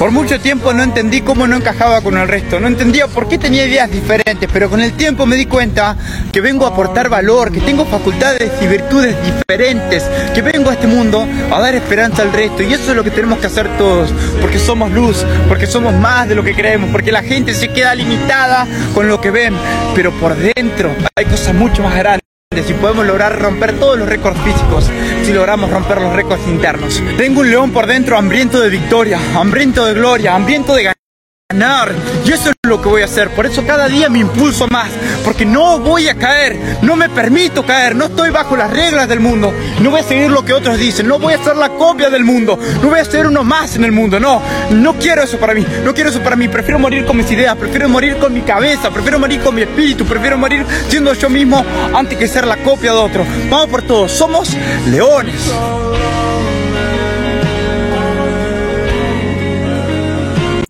Por mucho tiempo no entendí cómo no encajaba con el resto, no entendía por qué tenía ideas diferentes, pero con el tiempo me di cuenta que vengo a aportar valor, que tengo facultades y virtudes diferentes, que vengo a este mundo a dar esperanza al resto. Y eso es lo que tenemos que hacer todos, porque somos luz, porque somos más de lo que creemos, porque la gente se queda limitada con lo que ven, pero por dentro hay cosas mucho más grandes si podemos lograr romper todos los récords físicos, si logramos romper los récords internos. Tengo un león por dentro hambriento de victoria, hambriento de gloria, hambriento de ganar. Y eso es lo que voy a hacer. Por eso cada día me impulso más. Porque no voy a caer. No me permito caer. No estoy bajo las reglas del mundo. No voy a seguir lo que otros dicen. No voy a ser la copia del mundo. No voy a ser uno más en el mundo. No. No quiero eso para mí. No quiero eso para mí. Prefiero morir con mis ideas. Prefiero morir con mi cabeza. Prefiero morir con mi espíritu. Prefiero morir siendo yo mismo antes que ser la copia de otro. Vamos por todos. Somos leones.